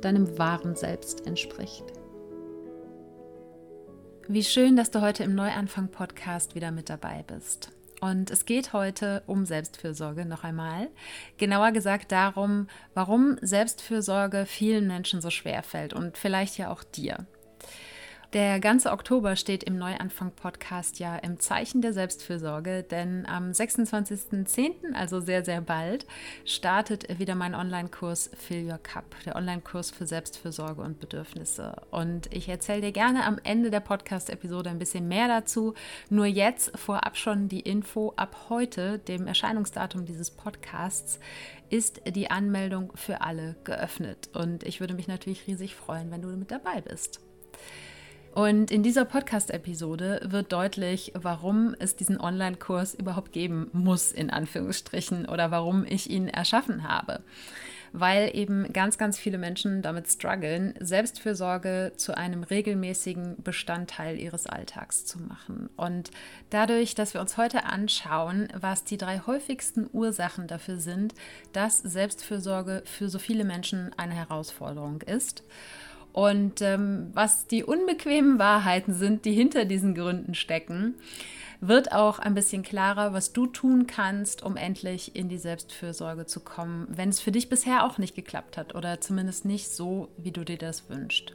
deinem wahren Selbst entspricht. Wie schön, dass du heute im Neuanfang-Podcast wieder mit dabei bist. Und es geht heute um Selbstfürsorge noch einmal. Genauer gesagt darum, warum Selbstfürsorge vielen Menschen so schwer fällt und vielleicht ja auch dir. Der ganze Oktober steht im Neuanfang-Podcast ja im Zeichen der Selbstfürsorge, denn am 26.10., also sehr, sehr bald, startet wieder mein Online-Kurs Fill Your Cup, der Online-Kurs für Selbstfürsorge und Bedürfnisse. Und ich erzähle dir gerne am Ende der Podcast-Episode ein bisschen mehr dazu. Nur jetzt vorab schon die Info ab heute, dem Erscheinungsdatum dieses Podcasts, ist die Anmeldung für alle geöffnet. Und ich würde mich natürlich riesig freuen, wenn du mit dabei bist. Und in dieser Podcast-Episode wird deutlich, warum es diesen Online-Kurs überhaupt geben muss, in Anführungsstrichen, oder warum ich ihn erschaffen habe. Weil eben ganz, ganz viele Menschen damit strugglen, Selbstfürsorge zu einem regelmäßigen Bestandteil ihres Alltags zu machen. Und dadurch, dass wir uns heute anschauen, was die drei häufigsten Ursachen dafür sind, dass Selbstfürsorge für so viele Menschen eine Herausforderung ist und ähm, was die unbequemen Wahrheiten sind, die hinter diesen Gründen stecken, wird auch ein bisschen klarer, was du tun kannst, um endlich in die Selbstfürsorge zu kommen, wenn es für dich bisher auch nicht geklappt hat oder zumindest nicht so, wie du dir das wünschst.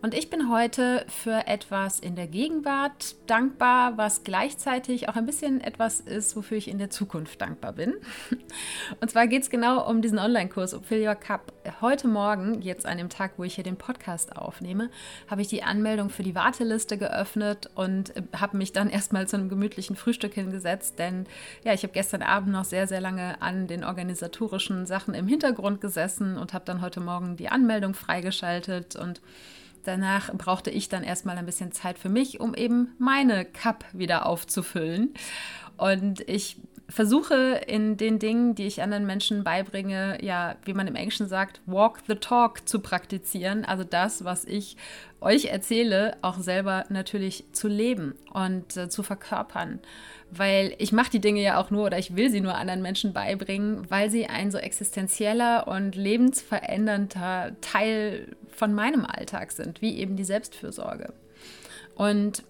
Und ich bin heute für etwas in der Gegenwart dankbar, was gleichzeitig auch ein bisschen etwas ist, wofür ich in der Zukunft dankbar bin. Und zwar geht es genau um diesen Online-Kurs, Your Cup. Heute Morgen, jetzt an dem Tag, wo ich hier den Podcast aufnehme, habe ich die Anmeldung für die Warteliste geöffnet und habe mich dann erstmal zu einem gemütlichen Frühstück hingesetzt, denn ja, ich habe gestern Abend noch sehr, sehr lange an den organisatorischen Sachen im Hintergrund gesessen und habe dann heute Morgen die Anmeldung freigeschaltet und Danach brauchte ich dann erstmal ein bisschen Zeit für mich, um eben meine Cup wieder aufzufüllen. Und ich versuche in den Dingen, die ich anderen Menschen beibringe, ja, wie man im Englischen sagt, walk the talk zu praktizieren. Also das, was ich euch erzähle, auch selber natürlich zu leben und äh, zu verkörpern weil ich mache die Dinge ja auch nur oder ich will sie nur anderen Menschen beibringen, weil sie ein so existenzieller und lebensverändernder Teil von meinem Alltag sind, wie eben die Selbstfürsorge. Und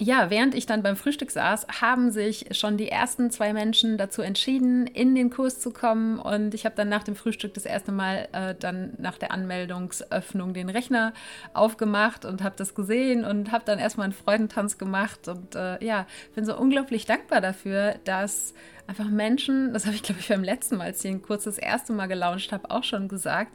ja, während ich dann beim Frühstück saß, haben sich schon die ersten zwei Menschen dazu entschieden, in den Kurs zu kommen. Und ich habe dann nach dem Frühstück das erste Mal äh, dann nach der Anmeldungsöffnung den Rechner aufgemacht und habe das gesehen und habe dann erstmal einen Freudentanz gemacht. Und äh, ja, bin so unglaublich dankbar dafür, dass einfach Menschen, das habe ich glaube ich beim letzten Mal, als ich den Kurs das erste Mal gelauncht habe, auch schon gesagt,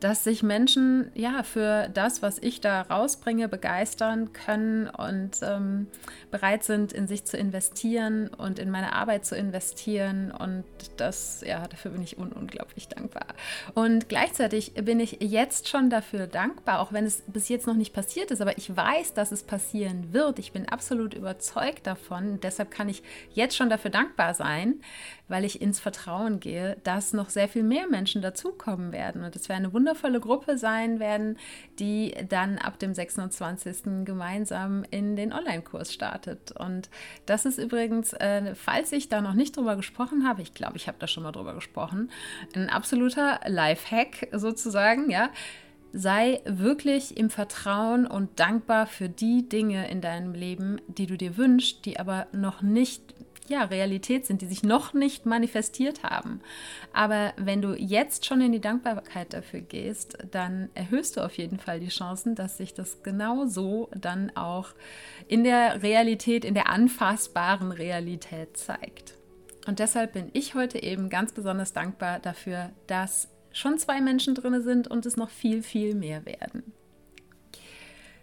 dass sich Menschen ja für das, was ich da rausbringe, begeistern können und ähm, bereit sind, in sich zu investieren und in meine Arbeit zu investieren. Und das, ja, dafür bin ich un unglaublich dankbar. Und gleichzeitig bin ich jetzt schon dafür dankbar, auch wenn es bis jetzt noch nicht passiert ist, aber ich weiß, dass es passieren wird. Ich bin absolut überzeugt davon. Deshalb kann ich jetzt schon dafür dankbar sein, weil ich ins Vertrauen gehe, dass noch sehr viel mehr Menschen dazukommen werden. Und es wäre eine wundervolle Gruppe sein werden, die dann ab dem 26. gemeinsam in den Online-Kurs startet. Und das ist übrigens, äh, falls ich da noch nicht drüber gesprochen habe, ich glaube, ich habe da schon mal drüber gesprochen, ein absoluter Life-Hack sozusagen, ja sei wirklich im Vertrauen und dankbar für die Dinge in deinem Leben, die du dir wünschst, die aber noch nicht ja, Realität sind, die sich noch nicht manifestiert haben. Aber wenn du jetzt schon in die Dankbarkeit dafür gehst, dann erhöhst du auf jeden Fall die Chancen, dass sich das genau so dann auch in der Realität, in der anfassbaren Realität zeigt. Und deshalb bin ich heute eben ganz besonders dankbar dafür, dass schon zwei Menschen drin sind und es noch viel, viel mehr werden.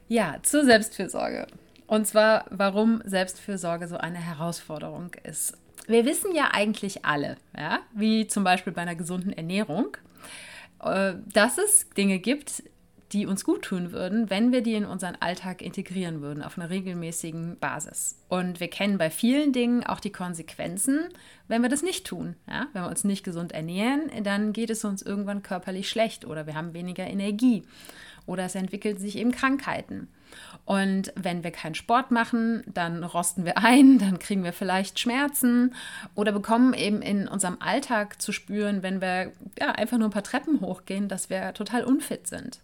Ja, zur Selbstfürsorge. Und zwar, warum Selbstfürsorge so eine Herausforderung ist. Wir wissen ja eigentlich alle, ja, wie zum Beispiel bei einer gesunden Ernährung, äh, dass es Dinge gibt, die uns gut tun würden, wenn wir die in unseren Alltag integrieren würden, auf einer regelmäßigen Basis. Und wir kennen bei vielen Dingen auch die Konsequenzen, wenn wir das nicht tun. Ja? Wenn wir uns nicht gesund ernähren, dann geht es uns irgendwann körperlich schlecht oder wir haben weniger Energie oder es entwickeln sich eben Krankheiten. Und wenn wir keinen Sport machen, dann rosten wir ein, dann kriegen wir vielleicht Schmerzen oder bekommen eben in unserem Alltag zu spüren, wenn wir ja, einfach nur ein paar Treppen hochgehen, dass wir total unfit sind.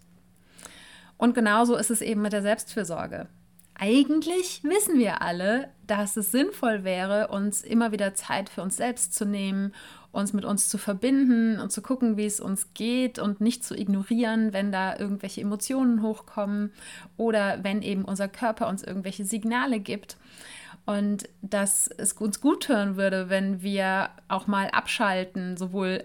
Und genauso ist es eben mit der Selbstfürsorge. Eigentlich wissen wir alle, dass es sinnvoll wäre, uns immer wieder Zeit für uns selbst zu nehmen, uns mit uns zu verbinden und zu gucken, wie es uns geht und nicht zu ignorieren, wenn da irgendwelche Emotionen hochkommen oder wenn eben unser Körper uns irgendwelche Signale gibt und dass es uns gut hören würde, wenn wir auch mal abschalten, sowohl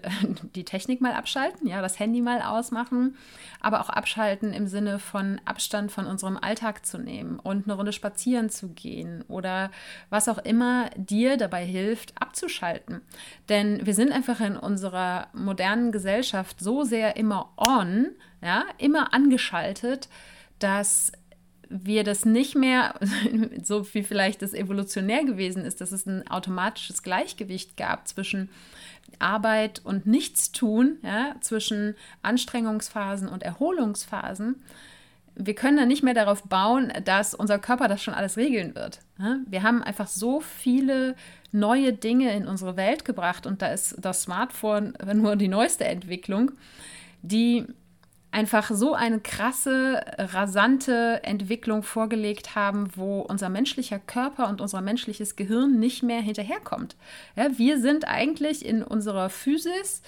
die Technik mal abschalten, ja, das Handy mal ausmachen, aber auch abschalten im Sinne von Abstand von unserem Alltag zu nehmen und eine Runde spazieren zu gehen oder was auch immer dir dabei hilft, abzuschalten. Denn wir sind einfach in unserer modernen Gesellschaft so sehr immer on, ja, immer angeschaltet, dass wir das nicht mehr, so wie vielleicht das evolutionär gewesen ist, dass es ein automatisches Gleichgewicht gab zwischen Arbeit und Nichtstun, ja, zwischen Anstrengungsphasen und Erholungsphasen. Wir können dann nicht mehr darauf bauen, dass unser Körper das schon alles regeln wird. Wir haben einfach so viele neue Dinge in unsere Welt gebracht und da ist das Smartphone nur die neueste Entwicklung, die einfach so eine krasse, rasante Entwicklung vorgelegt haben, wo unser menschlicher Körper und unser menschliches Gehirn nicht mehr hinterherkommt. Ja, wir sind eigentlich in unserer Physis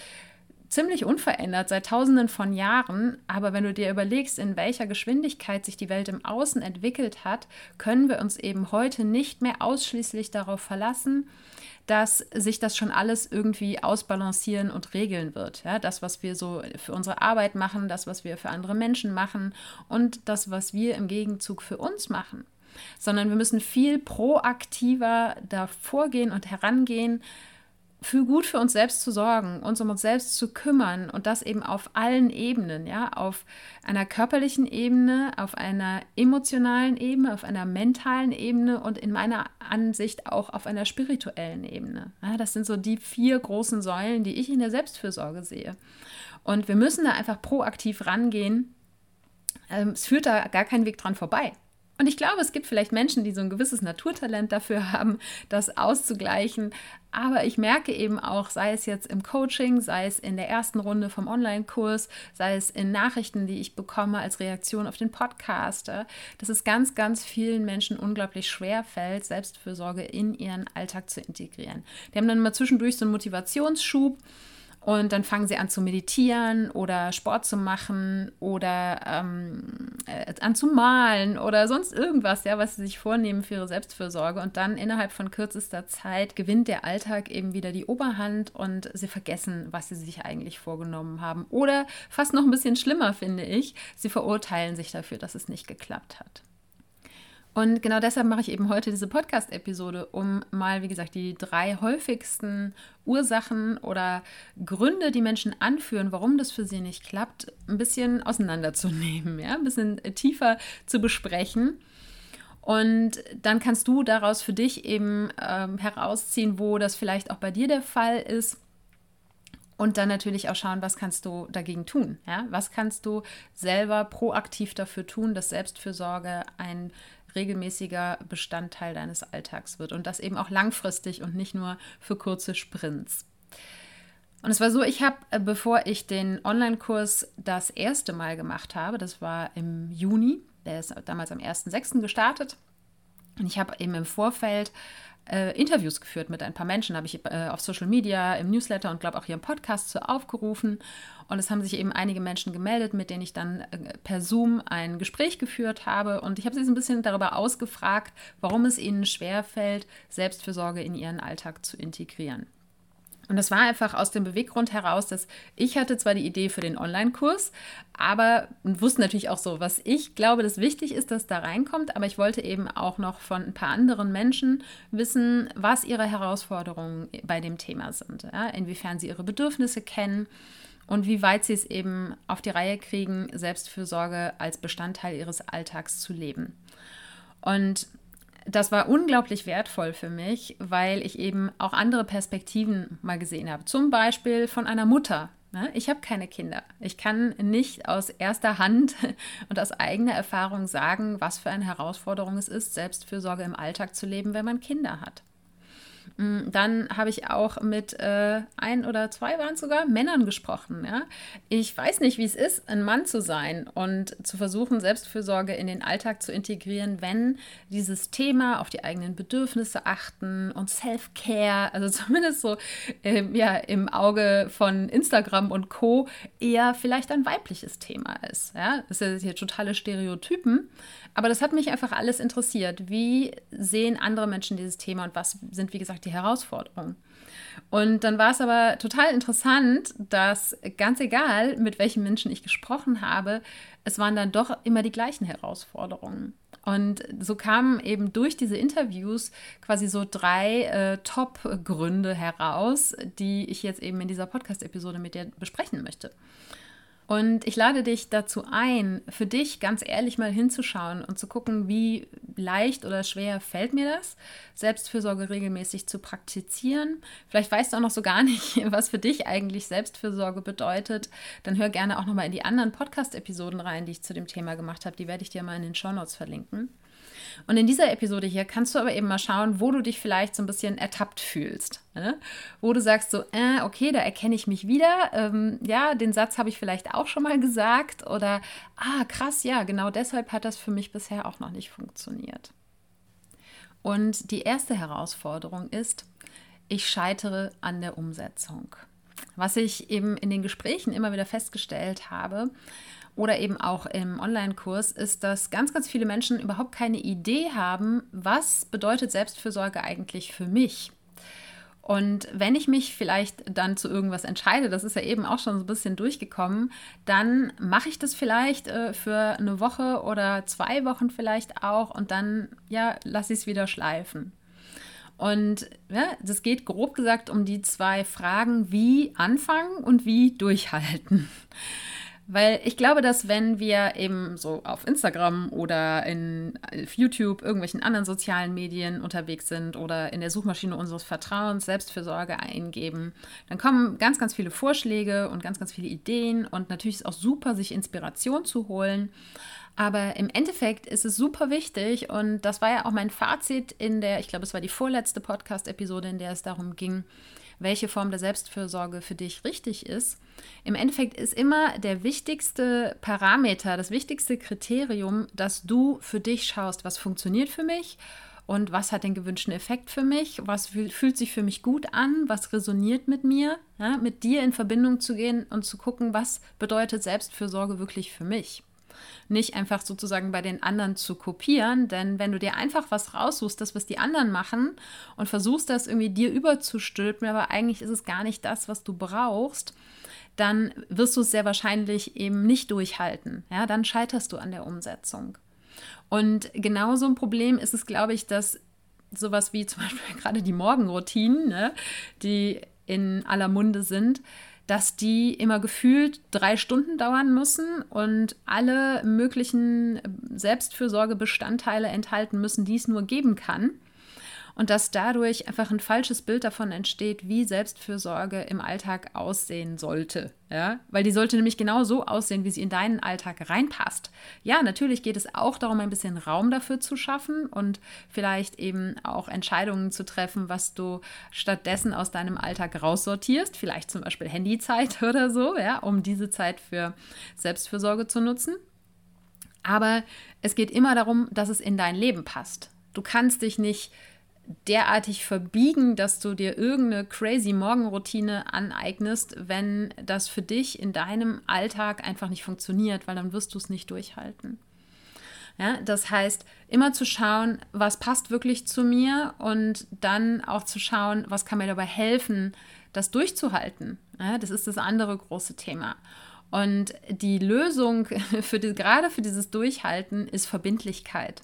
ziemlich unverändert seit tausenden von Jahren, aber wenn du dir überlegst, in welcher Geschwindigkeit sich die Welt im Außen entwickelt hat, können wir uns eben heute nicht mehr ausschließlich darauf verlassen, dass sich das schon alles irgendwie ausbalancieren und regeln wird. Ja, das, was wir so für unsere Arbeit machen, das, was wir für andere Menschen machen und das, was wir im Gegenzug für uns machen. Sondern wir müssen viel proaktiver da vorgehen und herangehen, für gut für uns selbst zu sorgen, uns um uns selbst zu kümmern und das eben auf allen Ebenen, ja, auf einer körperlichen Ebene, auf einer emotionalen Ebene, auf einer mentalen Ebene und in meiner Ansicht auch auf einer spirituellen Ebene. Ja, das sind so die vier großen Säulen, die ich in der Selbstfürsorge sehe. Und wir müssen da einfach proaktiv rangehen. Ähm, es führt da gar kein Weg dran vorbei. Und ich glaube, es gibt vielleicht Menschen, die so ein gewisses Naturtalent dafür haben, das auszugleichen. Aber ich merke eben auch, sei es jetzt im Coaching, sei es in der ersten Runde vom Online-Kurs, sei es in Nachrichten, die ich bekomme als Reaktion auf den Podcast, äh, dass es ganz, ganz vielen Menschen unglaublich schwer fällt, Selbstfürsorge in ihren Alltag zu integrieren. Die haben dann immer zwischendurch so einen Motivationsschub und dann fangen sie an zu meditieren oder Sport zu machen oder ähm, äh, an zu malen oder sonst irgendwas, ja, was sie sich vornehmen für ihre Selbstfürsorge. Und dann innerhalb von kürzester Zeit gewinnt der Alltag eben wieder die Oberhand und sie vergessen, was sie sich eigentlich vorgenommen haben. Oder fast noch ein bisschen schlimmer, finde ich, sie verurteilen sich dafür, dass es nicht geklappt hat. Und genau deshalb mache ich eben heute diese Podcast-Episode, um mal, wie gesagt, die drei häufigsten Ursachen oder Gründe, die Menschen anführen, warum das für sie nicht klappt, ein bisschen auseinanderzunehmen, ja? ein bisschen tiefer zu besprechen. Und dann kannst du daraus für dich eben ähm, herausziehen, wo das vielleicht auch bei dir der Fall ist. Und dann natürlich auch schauen, was kannst du dagegen tun? Ja? Was kannst du selber proaktiv dafür tun, dass Selbstfürsorge ein regelmäßiger Bestandteil deines Alltags wird und das eben auch langfristig und nicht nur für kurze Sprints. Und es war so, ich habe, äh, bevor ich den Online-Kurs das erste Mal gemacht habe, das war im Juni, der ist damals am 1.6. gestartet, und ich habe eben im Vorfeld äh, Interviews geführt mit ein paar Menschen, habe ich äh, auf Social Media, im Newsletter und glaube auch hier im Podcast zu aufgerufen. Und es haben sich eben einige Menschen gemeldet, mit denen ich dann äh, per Zoom ein Gespräch geführt habe. Und ich habe sie so ein bisschen darüber ausgefragt, warum es ihnen schwerfällt, Selbstfürsorge in ihren Alltag zu integrieren. Und das war einfach aus dem Beweggrund heraus, dass ich hatte zwar die Idee für den Online-Kurs, aber wusste natürlich auch so, was ich glaube, dass wichtig ist, dass da reinkommt. Aber ich wollte eben auch noch von ein paar anderen Menschen wissen, was ihre Herausforderungen bei dem Thema sind. Ja? Inwiefern sie ihre Bedürfnisse kennen und wie weit sie es eben auf die Reihe kriegen, Selbstfürsorge als Bestandteil ihres Alltags zu leben. Und das war unglaublich wertvoll für mich, weil ich eben auch andere Perspektiven mal gesehen habe. Zum Beispiel von einer Mutter. Ne? Ich habe keine Kinder. Ich kann nicht aus erster Hand und aus eigener Erfahrung sagen, was für eine Herausforderung es ist, Selbstfürsorge im Alltag zu leben, wenn man Kinder hat. Mm, dann habe ich auch mit äh, ein oder zwei waren sogar Männern gesprochen. Ja? Ich weiß nicht, wie es ist, ein Mann zu sein und zu versuchen, Selbstfürsorge in den Alltag zu integrieren, wenn dieses Thema auf die eigenen Bedürfnisse achten und Self-Care, also zumindest so äh, ja, im Auge von Instagram und Co. eher vielleicht ein weibliches Thema ist. Ja? Das sind hier totale Stereotypen. Aber das hat mich einfach alles interessiert. Wie sehen andere Menschen dieses Thema und was sind, wie gesagt, die Herausforderungen? Und dann war es aber total interessant, dass ganz egal, mit welchen Menschen ich gesprochen habe, es waren dann doch immer die gleichen Herausforderungen. Und so kamen eben durch diese Interviews quasi so drei äh, Top-Gründe heraus, die ich jetzt eben in dieser Podcast-Episode mit dir besprechen möchte. Und ich lade dich dazu ein, für dich ganz ehrlich mal hinzuschauen und zu gucken, wie leicht oder schwer fällt mir das, Selbstfürsorge regelmäßig zu praktizieren. Vielleicht weißt du auch noch so gar nicht, was für dich eigentlich Selbstfürsorge bedeutet. Dann hör gerne auch nochmal in die anderen Podcast-Episoden rein, die ich zu dem Thema gemacht habe. Die werde ich dir mal in den Show Notes verlinken. Und in dieser Episode hier kannst du aber eben mal schauen, wo du dich vielleicht so ein bisschen ertappt fühlst. Ne? Wo du sagst so, äh, okay, da erkenne ich mich wieder. Ähm, ja, den Satz habe ich vielleicht auch schon mal gesagt. Oder, ah, krass, ja, genau deshalb hat das für mich bisher auch noch nicht funktioniert. Und die erste Herausforderung ist, ich scheitere an der Umsetzung. Was ich eben in den Gesprächen immer wieder festgestellt habe, oder eben auch im Online-Kurs, ist, dass ganz, ganz viele Menschen überhaupt keine Idee haben, was bedeutet Selbstfürsorge eigentlich für mich. Und wenn ich mich vielleicht dann zu irgendwas entscheide, das ist ja eben auch schon so ein bisschen durchgekommen, dann mache ich das vielleicht äh, für eine Woche oder zwei Wochen vielleicht auch und dann, ja, lasse ich es wieder schleifen. Und ja, das geht grob gesagt um die zwei Fragen, wie anfangen und wie durchhalten. Weil ich glaube, dass wenn wir eben so auf Instagram oder in auf YouTube, irgendwelchen anderen sozialen Medien unterwegs sind oder in der Suchmaschine unseres Vertrauens Selbstfürsorge eingeben, dann kommen ganz, ganz viele Vorschläge und ganz, ganz viele Ideen. Und natürlich ist es auch super, sich Inspiration zu holen. Aber im Endeffekt ist es super wichtig und das war ja auch mein Fazit in der, ich glaube, es war die vorletzte Podcast-Episode, in der es darum ging, welche Form der Selbstfürsorge für dich richtig ist. Im Endeffekt ist immer der wichtigste Parameter, das wichtigste Kriterium, dass du für dich schaust, was funktioniert für mich und was hat den gewünschten Effekt für mich, was fühlt sich für mich gut an, was resoniert mit mir, ja, mit dir in Verbindung zu gehen und zu gucken, was bedeutet Selbstfürsorge wirklich für mich nicht einfach sozusagen bei den anderen zu kopieren, denn wenn du dir einfach was raussuchst, das, was die anderen machen und versuchst, das irgendwie dir überzustülpen, aber eigentlich ist es gar nicht das, was du brauchst, dann wirst du es sehr wahrscheinlich eben nicht durchhalten. Ja, dann scheiterst du an der Umsetzung. Und genauso ein Problem ist es, glaube ich, dass sowas wie zum Beispiel gerade die Morgenroutinen, ne, die in aller Munde sind, dass die immer gefühlt drei Stunden dauern müssen und alle möglichen Selbstfürsorgebestandteile enthalten müssen, die es nur geben kann und dass dadurch einfach ein falsches Bild davon entsteht, wie Selbstfürsorge im Alltag aussehen sollte. Ja? Weil die sollte nämlich genau so aussehen, wie sie in deinen Alltag reinpasst. Ja, natürlich geht es auch darum, ein bisschen Raum dafür zu schaffen und vielleicht eben auch Entscheidungen zu treffen, was du stattdessen aus deinem Alltag raussortierst. Vielleicht zum Beispiel Handyzeit oder so, ja, um diese Zeit für Selbstfürsorge zu nutzen. Aber es geht immer darum, dass es in dein Leben passt. Du kannst dich nicht derartig verbiegen, dass du dir irgendeine crazy Morgenroutine aneignest, wenn das für dich in deinem Alltag einfach nicht funktioniert, weil dann wirst du es nicht durchhalten. Ja, das heißt, immer zu schauen, was passt wirklich zu mir und dann auch zu schauen, was kann mir dabei helfen, das durchzuhalten. Ja, das ist das andere große Thema. Und die Lösung für die, gerade für dieses Durchhalten ist Verbindlichkeit.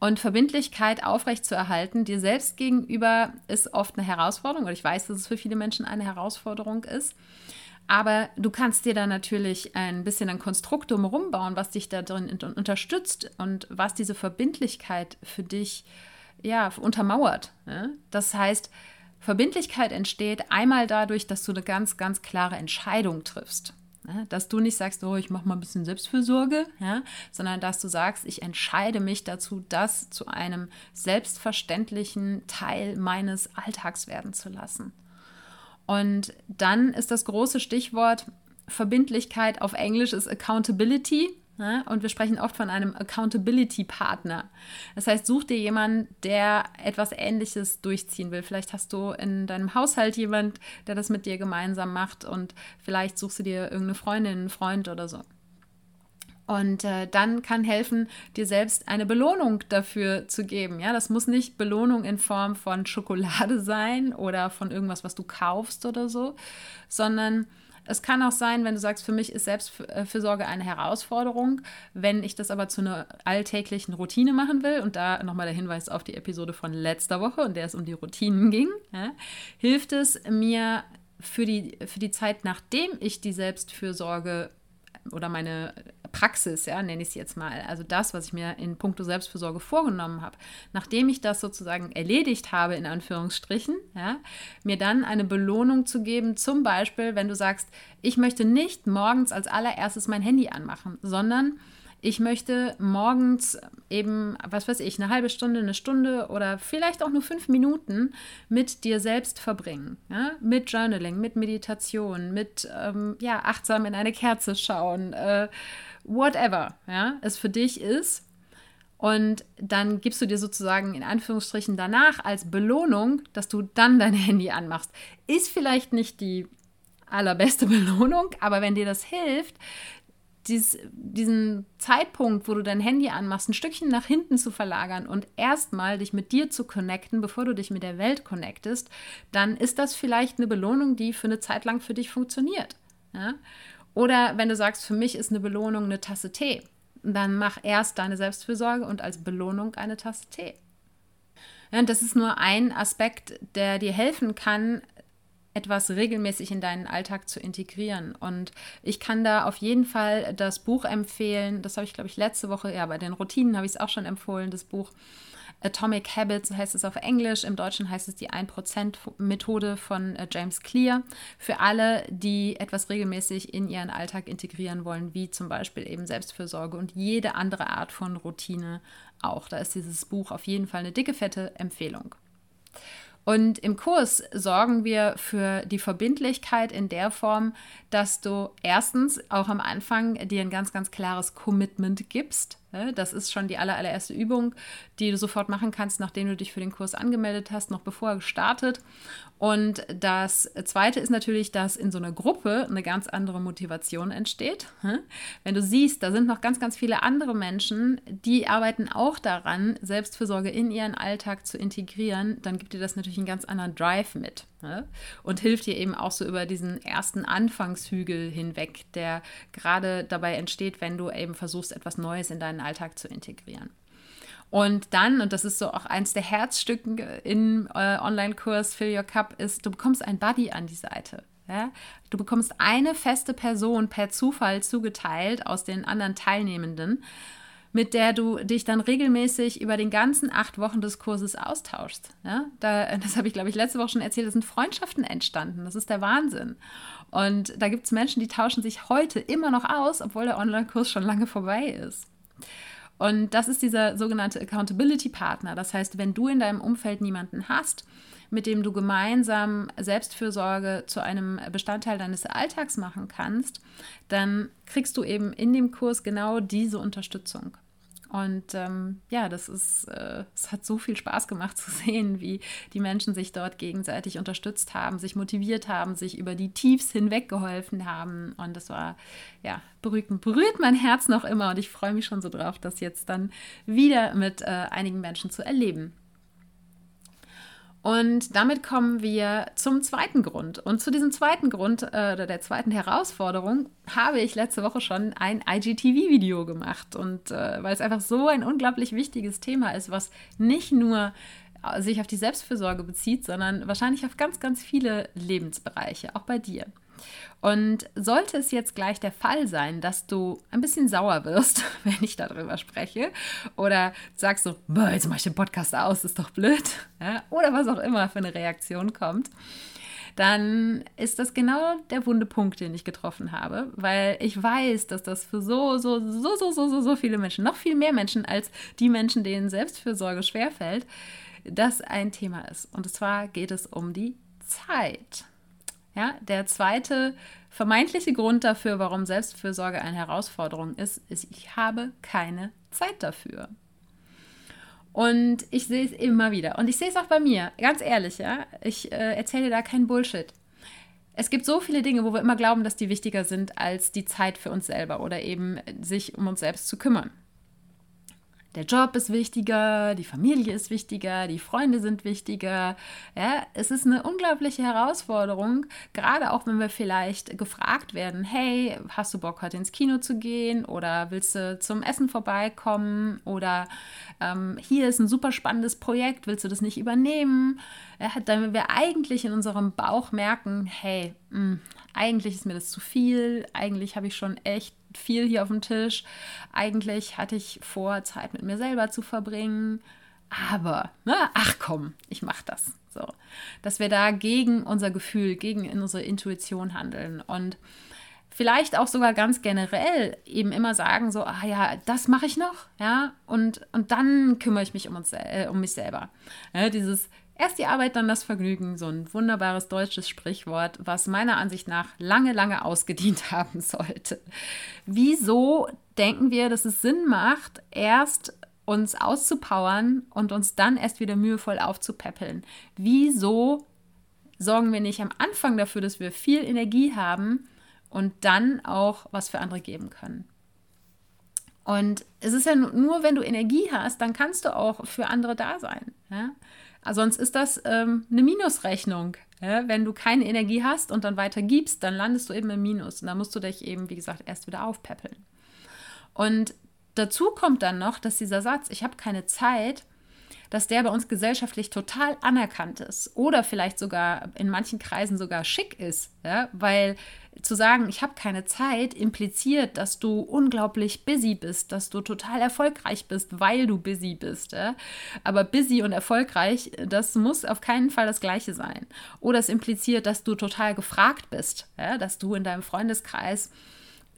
Und Verbindlichkeit aufrechtzuerhalten, dir selbst gegenüber, ist oft eine Herausforderung. Und ich weiß, dass es für viele Menschen eine Herausforderung ist. Aber du kannst dir da natürlich ein bisschen ein Konstrukt drumherum bauen, was dich da drin unterstützt und was diese Verbindlichkeit für dich ja, untermauert. Ne? Das heißt, Verbindlichkeit entsteht einmal dadurch, dass du eine ganz, ganz klare Entscheidung triffst. Ne? Dass du nicht sagst, oh, ich mache mal ein bisschen Selbstfürsorge, ja? sondern dass du sagst, ich entscheide mich dazu, das zu einem selbstverständlichen Teil meines Alltags werden zu lassen. Und dann ist das große Stichwort Verbindlichkeit auf Englisch ist Accountability. Ne? Und wir sprechen oft von einem Accountability-Partner. Das heißt, such dir jemanden, der etwas Ähnliches durchziehen will. Vielleicht hast du in deinem Haushalt jemanden, der das mit dir gemeinsam macht und vielleicht suchst du dir irgendeine Freundin, einen Freund oder so. Und äh, dann kann helfen, dir selbst eine Belohnung dafür zu geben. Ja, das muss nicht Belohnung in Form von Schokolade sein oder von irgendwas, was du kaufst oder so, sondern es kann auch sein, wenn du sagst, für mich ist Selbstfürsorge eine Herausforderung, wenn ich das aber zu einer alltäglichen Routine machen will, und da nochmal der Hinweis auf die Episode von letzter Woche, in der es um die Routinen ging, ja, hilft es mir für die, für die Zeit, nachdem ich die Selbstfürsorge oder meine Praxis, ja, nenne ich es jetzt mal, also das, was ich mir in puncto Selbstfürsorge vorgenommen habe, nachdem ich das sozusagen erledigt habe, in Anführungsstrichen, ja, mir dann eine Belohnung zu geben, zum Beispiel, wenn du sagst, ich möchte nicht morgens als allererstes mein Handy anmachen, sondern ich möchte morgens eben, was weiß ich, eine halbe Stunde, eine Stunde oder vielleicht auch nur fünf Minuten mit dir selbst verbringen. Ja? Mit Journaling, mit Meditation, mit ähm, ja, achtsam in eine Kerze schauen, äh, whatever ja, es für dich ist. Und dann gibst du dir sozusagen in Anführungsstrichen danach als Belohnung, dass du dann dein Handy anmachst. Ist vielleicht nicht die allerbeste Belohnung, aber wenn dir das hilft, dies, diesen Zeitpunkt, wo du dein Handy anmachst, ein Stückchen nach hinten zu verlagern und erstmal dich mit dir zu connecten, bevor du dich mit der Welt connectest, dann ist das vielleicht eine Belohnung, die für eine Zeit lang für dich funktioniert. Ja? Oder wenn du sagst, für mich ist eine Belohnung eine Tasse Tee, dann mach erst deine Selbstfürsorge und als Belohnung eine Tasse Tee. Ja, und das ist nur ein Aspekt, der dir helfen kann, etwas regelmäßig in deinen Alltag zu integrieren. Und ich kann da auf jeden Fall das Buch empfehlen. Das habe ich, glaube ich, letzte Woche, ja, bei den Routinen habe ich es auch schon empfohlen, das Buch. Atomic Habits heißt es auf Englisch, im Deutschen heißt es die 1%-Methode von äh, James Clear. Für alle, die etwas regelmäßig in ihren Alltag integrieren wollen, wie zum Beispiel eben Selbstfürsorge und jede andere Art von Routine auch. Da ist dieses Buch auf jeden Fall eine dicke, fette Empfehlung. Und im Kurs sorgen wir für die Verbindlichkeit in der Form, dass du erstens auch am Anfang dir ein ganz, ganz klares Commitment gibst. Das ist schon die allererste Übung, die du sofort machen kannst, nachdem du dich für den Kurs angemeldet hast, noch bevor er gestartet. Und das Zweite ist natürlich, dass in so einer Gruppe eine ganz andere Motivation entsteht. Wenn du siehst, da sind noch ganz, ganz viele andere Menschen, die arbeiten auch daran, Selbstfürsorge in ihren Alltag zu integrieren, dann gibt dir das natürlich einen ganz anderen Drive mit und hilft dir eben auch so über diesen ersten Anfangshügel hinweg, der gerade dabei entsteht, wenn du eben versuchst, etwas Neues in deinen Alltag zu integrieren. Und dann, und das ist so auch eins der Herzstücken im äh, Online-Kurs Fill Your Cup, ist, du bekommst ein Buddy an die Seite. Ja? Du bekommst eine feste Person per Zufall zugeteilt aus den anderen Teilnehmenden, mit der du dich dann regelmäßig über den ganzen acht Wochen des Kurses austauschst. Ja? Da, das habe ich, glaube ich, letzte Woche schon erzählt, da sind Freundschaften entstanden. Das ist der Wahnsinn. Und da gibt es Menschen, die tauschen sich heute immer noch aus, obwohl der Online-Kurs schon lange vorbei ist. Und das ist dieser sogenannte Accountability Partner. Das heißt, wenn du in deinem Umfeld niemanden hast, mit dem du gemeinsam Selbstfürsorge zu einem Bestandteil deines Alltags machen kannst, dann kriegst du eben in dem Kurs genau diese Unterstützung. Und ähm, ja, das ist, äh, es hat so viel Spaß gemacht zu sehen, wie die Menschen sich dort gegenseitig unterstützt haben, sich motiviert haben, sich über die Tiefs hinweg geholfen haben. Und das war ja berührt, berührt mein Herz noch immer. Und ich freue mich schon so drauf, das jetzt dann wieder mit äh, einigen Menschen zu erleben. Und damit kommen wir zum zweiten Grund. Und zu diesem zweiten Grund äh, oder der zweiten Herausforderung habe ich letzte Woche schon ein IGTV-Video gemacht. Und äh, weil es einfach so ein unglaublich wichtiges Thema ist, was nicht nur äh, sich auf die Selbstfürsorge bezieht, sondern wahrscheinlich auf ganz, ganz viele Lebensbereiche, auch bei dir. Und sollte es jetzt gleich der Fall sein, dass du ein bisschen sauer wirst, wenn ich darüber spreche, oder sagst so, jetzt mache ich den Podcast aus, ist doch blöd, ja, oder was auch immer für eine Reaktion kommt, dann ist das genau der wunde Punkt, den ich getroffen habe, weil ich weiß, dass das für so, so, so, so, so, so, so viele Menschen, noch viel mehr Menschen als die Menschen, denen Selbstfürsorge schwerfällt, das ein Thema ist. Und zwar geht es um die Zeit. Ja, der zweite vermeintliche Grund dafür, warum Selbstfürsorge eine Herausforderung ist, ist, ich habe keine Zeit dafür. Und ich sehe es immer wieder. Und ich sehe es auch bei mir, ganz ehrlich, ja. Ich äh, erzähle da keinen Bullshit. Es gibt so viele Dinge, wo wir immer glauben, dass die wichtiger sind als die Zeit für uns selber oder eben sich um uns selbst zu kümmern der Job ist wichtiger, die Familie ist wichtiger, die Freunde sind wichtiger. Ja, es ist eine unglaubliche Herausforderung, gerade auch wenn wir vielleicht gefragt werden, hey, hast du Bock heute ins Kino zu gehen oder willst du zum Essen vorbeikommen oder ähm, hier ist ein super spannendes Projekt, willst du das nicht übernehmen? Ja, dann wir eigentlich in unserem Bauch merken, hey, mh, hm, eigentlich ist mir das zu viel, eigentlich habe ich schon echt viel hier auf dem Tisch. Eigentlich hatte ich vor, Zeit mit mir selber zu verbringen. Aber, ne, ach komm, ich mache das. So, dass wir da gegen unser Gefühl, gegen unsere Intuition handeln und vielleicht auch sogar ganz generell eben immer sagen so, ah ja, das mache ich noch, ja, und, und dann kümmere ich mich um, uns, äh, um mich selber. Ja, dieses Erst die Arbeit, dann das Vergnügen, so ein wunderbares deutsches Sprichwort, was meiner Ansicht nach lange, lange ausgedient haben sollte. Wieso denken wir, dass es Sinn macht, erst uns auszupowern und uns dann erst wieder mühevoll aufzupäppeln? Wieso sorgen wir nicht am Anfang dafür, dass wir viel Energie haben und dann auch was für andere geben können? Und es ist ja nur, wenn du Energie hast, dann kannst du auch für andere da sein. Ja? Sonst ist das ähm, eine Minusrechnung. Ja? Wenn du keine Energie hast und dann weiter gibst, dann landest du eben im Minus. Und da musst du dich eben, wie gesagt, erst wieder aufpäppeln. Und dazu kommt dann noch, dass dieser Satz, ich habe keine Zeit, dass der bei uns gesellschaftlich total anerkannt ist oder vielleicht sogar in manchen Kreisen sogar schick ist, ja? weil zu sagen, ich habe keine Zeit, impliziert, dass du unglaublich busy bist, dass du total erfolgreich bist, weil du busy bist. Ja? Aber busy und erfolgreich, das muss auf keinen Fall das Gleiche sein. Oder es impliziert, dass du total gefragt bist, ja? dass du in deinem Freundeskreis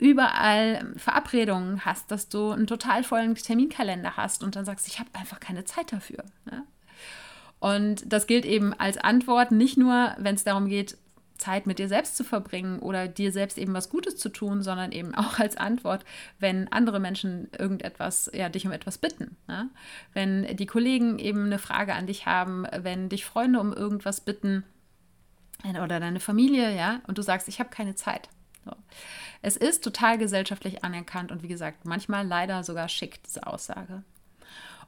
überall Verabredungen hast, dass du einen total vollen Terminkalender hast und dann sagst, ich habe einfach keine Zeit dafür. Ne? Und das gilt eben als Antwort nicht nur, wenn es darum geht, Zeit mit dir selbst zu verbringen oder dir selbst eben was Gutes zu tun, sondern eben auch als Antwort, wenn andere Menschen irgendetwas, ja, dich um etwas bitten. Ne? Wenn die Kollegen eben eine Frage an dich haben, wenn dich Freunde um irgendwas bitten oder deine Familie, ja, und du sagst, ich habe keine Zeit. So. Es ist total gesellschaftlich anerkannt und wie gesagt, manchmal leider sogar schick, diese Aussage.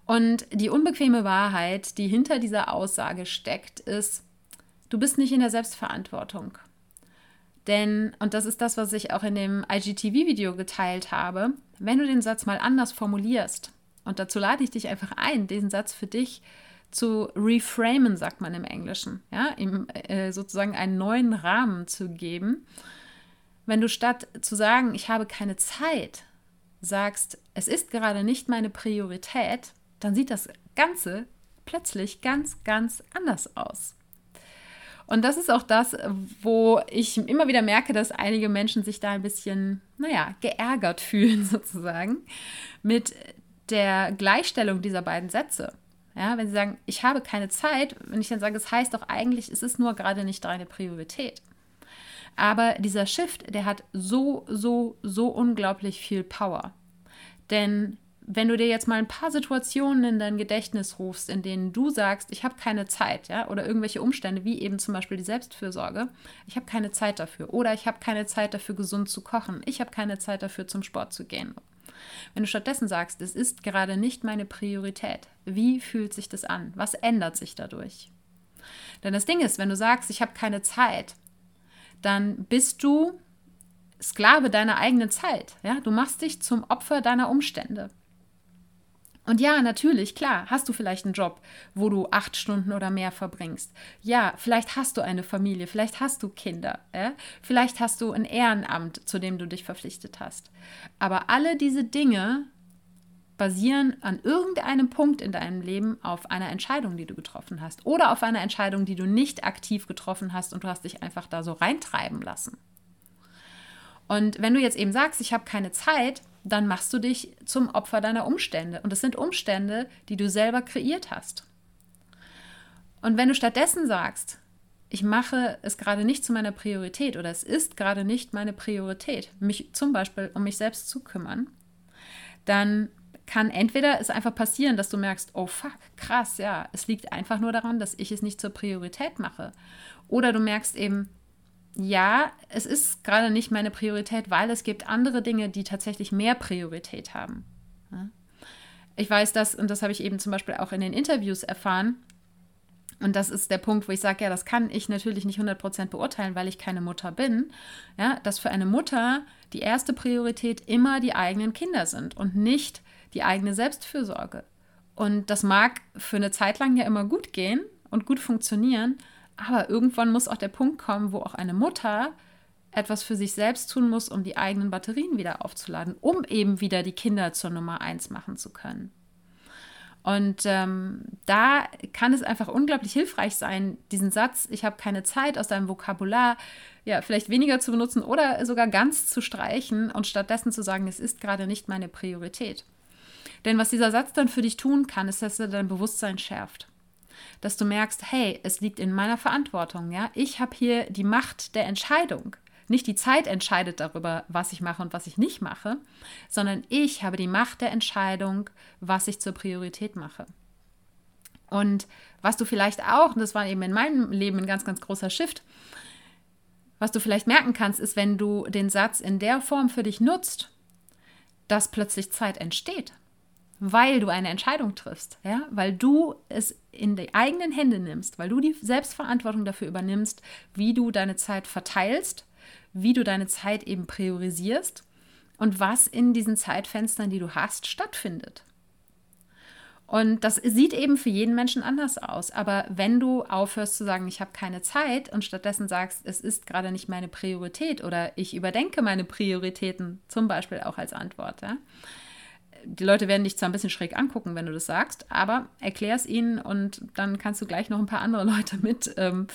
Und die unbequeme Wahrheit, die hinter dieser Aussage steckt, ist, du bist nicht in der Selbstverantwortung. Denn, und das ist das, was ich auch in dem IGTV-Video geteilt habe, wenn du den Satz mal anders formulierst, und dazu lade ich dich einfach ein, diesen Satz für dich zu reframen, sagt man im Englischen, ja, ihm äh, sozusagen einen neuen Rahmen zu geben wenn du statt zu sagen, ich habe keine Zeit, sagst, es ist gerade nicht meine Priorität, dann sieht das Ganze plötzlich ganz, ganz anders aus. Und das ist auch das, wo ich immer wieder merke, dass einige Menschen sich da ein bisschen, naja, geärgert fühlen sozusagen mit der Gleichstellung dieser beiden Sätze. Ja, wenn sie sagen, ich habe keine Zeit, wenn ich dann sage, es heißt doch eigentlich, es ist nur gerade nicht deine Priorität. Aber dieser Shift, der hat so, so, so unglaublich viel Power. Denn wenn du dir jetzt mal ein paar Situationen in dein Gedächtnis rufst, in denen du sagst, ich habe keine Zeit, ja, oder irgendwelche Umstände, wie eben zum Beispiel die Selbstfürsorge, ich habe keine Zeit dafür, oder ich habe keine Zeit dafür, gesund zu kochen, ich habe keine Zeit dafür, zum Sport zu gehen. Wenn du stattdessen sagst, es ist gerade nicht meine Priorität, wie fühlt sich das an? Was ändert sich dadurch? Denn das Ding ist, wenn du sagst, ich habe keine Zeit, dann bist du Sklave deiner eigenen Zeit. Ja? Du machst dich zum Opfer deiner Umstände. Und ja, natürlich, klar, hast du vielleicht einen Job, wo du acht Stunden oder mehr verbringst. Ja, vielleicht hast du eine Familie, vielleicht hast du Kinder, ja? vielleicht hast du ein Ehrenamt, zu dem du dich verpflichtet hast. Aber alle diese Dinge basieren an irgendeinem Punkt in deinem Leben auf einer Entscheidung, die du getroffen hast. Oder auf einer Entscheidung, die du nicht aktiv getroffen hast und du hast dich einfach da so reintreiben lassen. Und wenn du jetzt eben sagst, ich habe keine Zeit, dann machst du dich zum Opfer deiner Umstände. Und es sind Umstände, die du selber kreiert hast. Und wenn du stattdessen sagst, ich mache es gerade nicht zu meiner Priorität oder es ist gerade nicht meine Priorität, mich zum Beispiel um mich selbst zu kümmern, dann kann entweder es einfach passieren, dass du merkst, oh fuck, krass, ja, es liegt einfach nur daran, dass ich es nicht zur Priorität mache. Oder du merkst eben, ja, es ist gerade nicht meine Priorität, weil es gibt andere Dinge, die tatsächlich mehr Priorität haben. Ich weiß das, und das habe ich eben zum Beispiel auch in den Interviews erfahren, und das ist der Punkt, wo ich sage, ja, das kann ich natürlich nicht 100% beurteilen, weil ich keine Mutter bin, ja, dass für eine Mutter die erste Priorität immer die eigenen Kinder sind und nicht die eigene Selbstfürsorge. Und das mag für eine Zeit lang ja immer gut gehen und gut funktionieren, aber irgendwann muss auch der Punkt kommen, wo auch eine Mutter etwas für sich selbst tun muss, um die eigenen Batterien wieder aufzuladen, um eben wieder die Kinder zur Nummer eins machen zu können. Und ähm, da kann es einfach unglaublich hilfreich sein, diesen Satz, ich habe keine Zeit aus deinem Vokabular, ja, vielleicht weniger zu benutzen oder sogar ganz zu streichen und stattdessen zu sagen, es ist gerade nicht meine Priorität. Denn was dieser Satz dann für dich tun kann, ist, dass er dein Bewusstsein schärft dass du merkst, hey, es liegt in meiner Verantwortung, ja? Ich habe hier die Macht der Entscheidung. Nicht die Zeit entscheidet darüber, was ich mache und was ich nicht mache, sondern ich habe die Macht der Entscheidung, was ich zur Priorität mache. Und was du vielleicht auch, und das war eben in meinem Leben ein ganz, ganz großer Shift, was du vielleicht merken kannst, ist, wenn du den Satz in der Form für dich nutzt, dass plötzlich Zeit entsteht weil du eine Entscheidung triffst, ja, weil du es in die eigenen Hände nimmst, weil du die Selbstverantwortung dafür übernimmst, wie du deine Zeit verteilst, wie du deine Zeit eben priorisierst und was in diesen Zeitfenstern, die du hast, stattfindet. Und das sieht eben für jeden Menschen anders aus. Aber wenn du aufhörst zu sagen, ich habe keine Zeit und stattdessen sagst, es ist gerade nicht meine Priorität oder ich überdenke meine Prioritäten, zum Beispiel auch als Antwort, ja, die Leute werden dich zwar ein bisschen schräg angucken, wenn du das sagst, aber erklär es ihnen und dann kannst du gleich noch ein paar andere Leute mit ähm,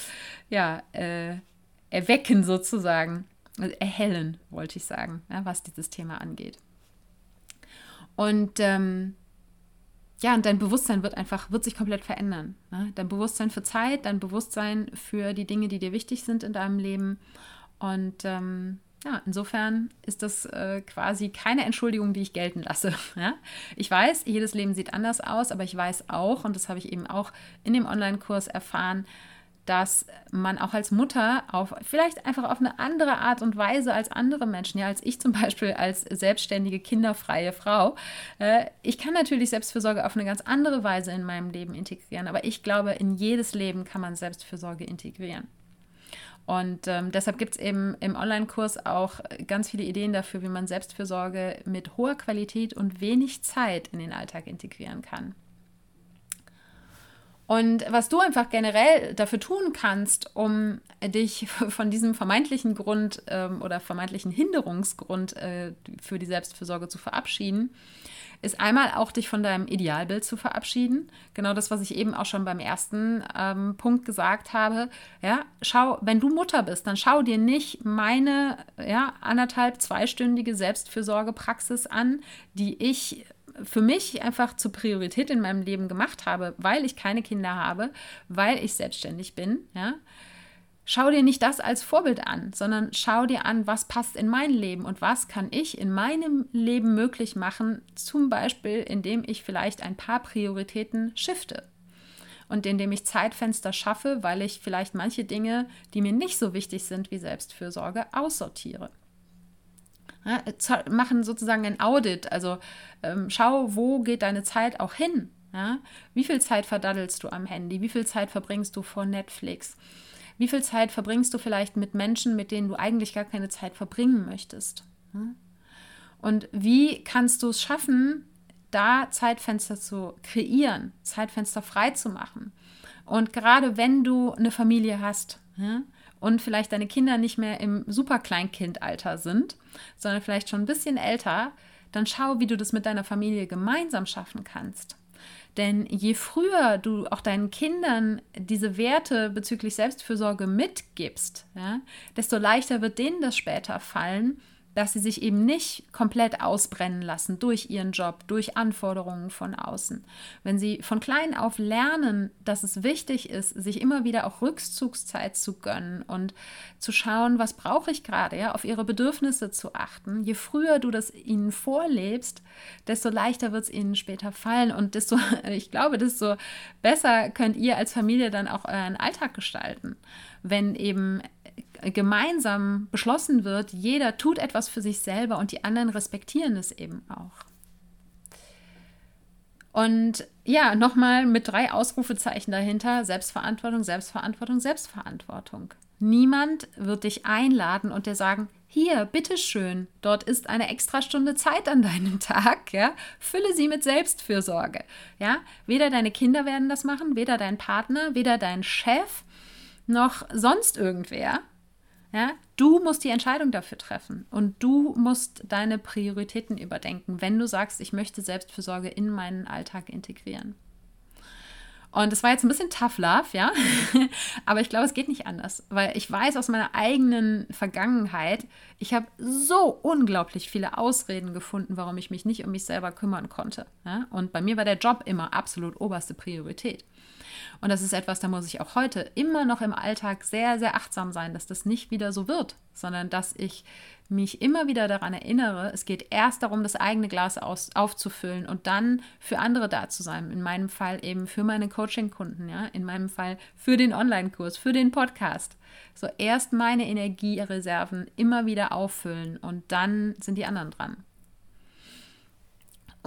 ja, äh, erwecken sozusagen. Also erhellen, wollte ich sagen, ja, was dieses Thema angeht. Und ähm, ja, und dein Bewusstsein wird einfach, wird sich komplett verändern. Ne? Dein Bewusstsein für Zeit, dein Bewusstsein für die Dinge, die dir wichtig sind in deinem Leben. Und ähm, ja, insofern ist das äh, quasi keine Entschuldigung, die ich gelten lasse. Ja? Ich weiß, jedes Leben sieht anders aus, aber ich weiß auch, und das habe ich eben auch in dem Online-Kurs erfahren, dass man auch als Mutter auf vielleicht einfach auf eine andere Art und Weise als andere Menschen, ja, als ich zum Beispiel als selbstständige, kinderfreie Frau, äh, ich kann natürlich Selbstfürsorge auf eine ganz andere Weise in meinem Leben integrieren, aber ich glaube, in jedes Leben kann man Selbstfürsorge integrieren. Und ähm, deshalb gibt es eben im Online-Kurs auch ganz viele Ideen dafür, wie man Selbstfürsorge mit hoher Qualität und wenig Zeit in den Alltag integrieren kann. Und was du einfach generell dafür tun kannst, um dich von diesem vermeintlichen Grund ähm, oder vermeintlichen Hinderungsgrund äh, für die Selbstfürsorge zu verabschieden, ist einmal auch dich von deinem Idealbild zu verabschieden. Genau das, was ich eben auch schon beim ersten ähm, Punkt gesagt habe. Ja, schau, wenn du Mutter bist, dann schau dir nicht meine ja, anderthalb, zweistündige Selbstfürsorgepraxis an, die ich für mich einfach zur Priorität in meinem Leben gemacht habe, weil ich keine Kinder habe, weil ich selbstständig bin, ja, schau dir nicht das als Vorbild an, sondern schau dir an, was passt in mein Leben und was kann ich in meinem Leben möglich machen, zum Beispiel indem ich vielleicht ein paar Prioritäten shifte und indem ich Zeitfenster schaffe, weil ich vielleicht manche Dinge, die mir nicht so wichtig sind wie Selbstfürsorge, aussortiere. Ja, machen sozusagen ein Audit, also ähm, schau, wo geht deine Zeit auch hin. Ja? Wie viel Zeit verdaddelst du am Handy? Wie viel Zeit verbringst du vor Netflix? Wie viel Zeit verbringst du vielleicht mit Menschen, mit denen du eigentlich gar keine Zeit verbringen möchtest? Und wie kannst du es schaffen, da Zeitfenster zu kreieren, Zeitfenster frei zu machen? Und gerade wenn du eine Familie hast und vielleicht deine Kinder nicht mehr im Superkleinkindalter sind, sondern vielleicht schon ein bisschen älter, dann schau, wie du das mit deiner Familie gemeinsam schaffen kannst. Denn je früher du auch deinen Kindern diese Werte bezüglich Selbstfürsorge mitgibst, ja, desto leichter wird denen das später fallen, dass sie sich eben nicht komplett ausbrennen lassen durch ihren Job, durch Anforderungen von außen. Wenn sie von klein auf lernen, dass es wichtig ist, sich immer wieder auch Rückzugszeit zu gönnen und zu schauen, was brauche ich gerade, ja, auf ihre Bedürfnisse zu achten. Je früher du das ihnen vorlebst, desto leichter wird es ihnen später fallen und desto, ich glaube, desto besser könnt ihr als Familie dann auch euren Alltag gestalten, wenn eben gemeinsam beschlossen wird, jeder tut etwas für sich selber und die anderen respektieren es eben auch. Und ja, nochmal mit drei Ausrufezeichen dahinter: Selbstverantwortung, Selbstverantwortung, Selbstverantwortung. Niemand wird dich einladen und dir sagen: Hier, bitteschön, dort ist eine extra Stunde Zeit an deinem Tag, ja, fülle sie mit Selbstfürsorge. Ja, weder deine Kinder werden das machen, weder dein Partner, weder dein Chef, noch sonst irgendwer. Ja? Du musst die Entscheidung dafür treffen und du musst deine Prioritäten überdenken, wenn du sagst, ich möchte Selbstfürsorge in meinen Alltag integrieren. Und es war jetzt ein bisschen tough love, ja, aber ich glaube, es geht nicht anders, weil ich weiß aus meiner eigenen Vergangenheit, ich habe so unglaublich viele Ausreden gefunden, warum ich mich nicht um mich selber kümmern konnte. Ja? Und bei mir war der Job immer absolut oberste Priorität. Und das ist etwas, da muss ich auch heute immer noch im Alltag sehr, sehr achtsam sein, dass das nicht wieder so wird, sondern dass ich mich immer wieder daran erinnere, es geht erst darum, das eigene Glas aus, aufzufüllen und dann für andere da zu sein. In meinem Fall eben für meine Coaching-Kunden, ja, in meinem Fall für den Online-Kurs, für den Podcast. So erst meine Energiereserven immer wieder auffüllen und dann sind die anderen dran.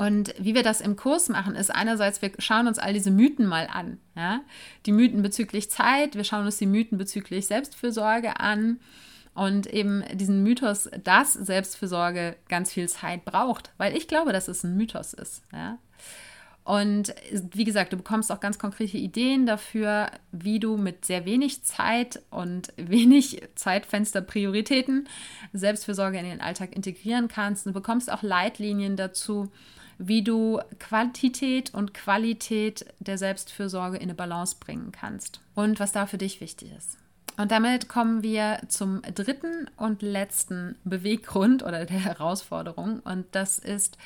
Und wie wir das im Kurs machen, ist einerseits, wir schauen uns all diese Mythen mal an. Ja? Die Mythen bezüglich Zeit, wir schauen uns die Mythen bezüglich Selbstfürsorge an und eben diesen Mythos, dass Selbstfürsorge ganz viel Zeit braucht, weil ich glaube, dass es ein Mythos ist. Ja? Und wie gesagt, du bekommst auch ganz konkrete Ideen dafür, wie du mit sehr wenig Zeit und wenig Zeitfenster Prioritäten Selbstfürsorge in den Alltag integrieren kannst. Du bekommst auch Leitlinien dazu, wie du Quantität und Qualität der Selbstfürsorge in eine Balance bringen kannst und was da für dich wichtig ist. Und damit kommen wir zum dritten und letzten Beweggrund oder der Herausforderung und das ist,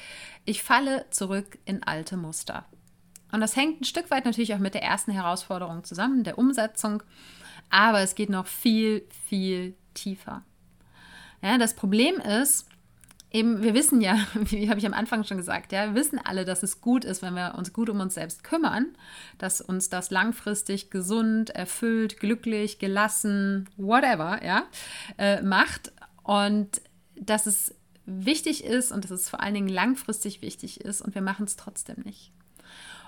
ich falle zurück in alte Muster. Und das hängt ein Stück weit natürlich auch mit der ersten Herausforderung zusammen, der Umsetzung, aber es geht noch viel, viel tiefer. Ja, das Problem ist, eben, wir wissen ja, wie habe ich am Anfang schon gesagt, ja, wir wissen alle, dass es gut ist, wenn wir uns gut um uns selbst kümmern, dass uns das langfristig gesund, erfüllt, glücklich, gelassen, whatever, ja, äh, macht und dass es wichtig ist und dass es vor allen Dingen langfristig wichtig ist und wir machen es trotzdem nicht.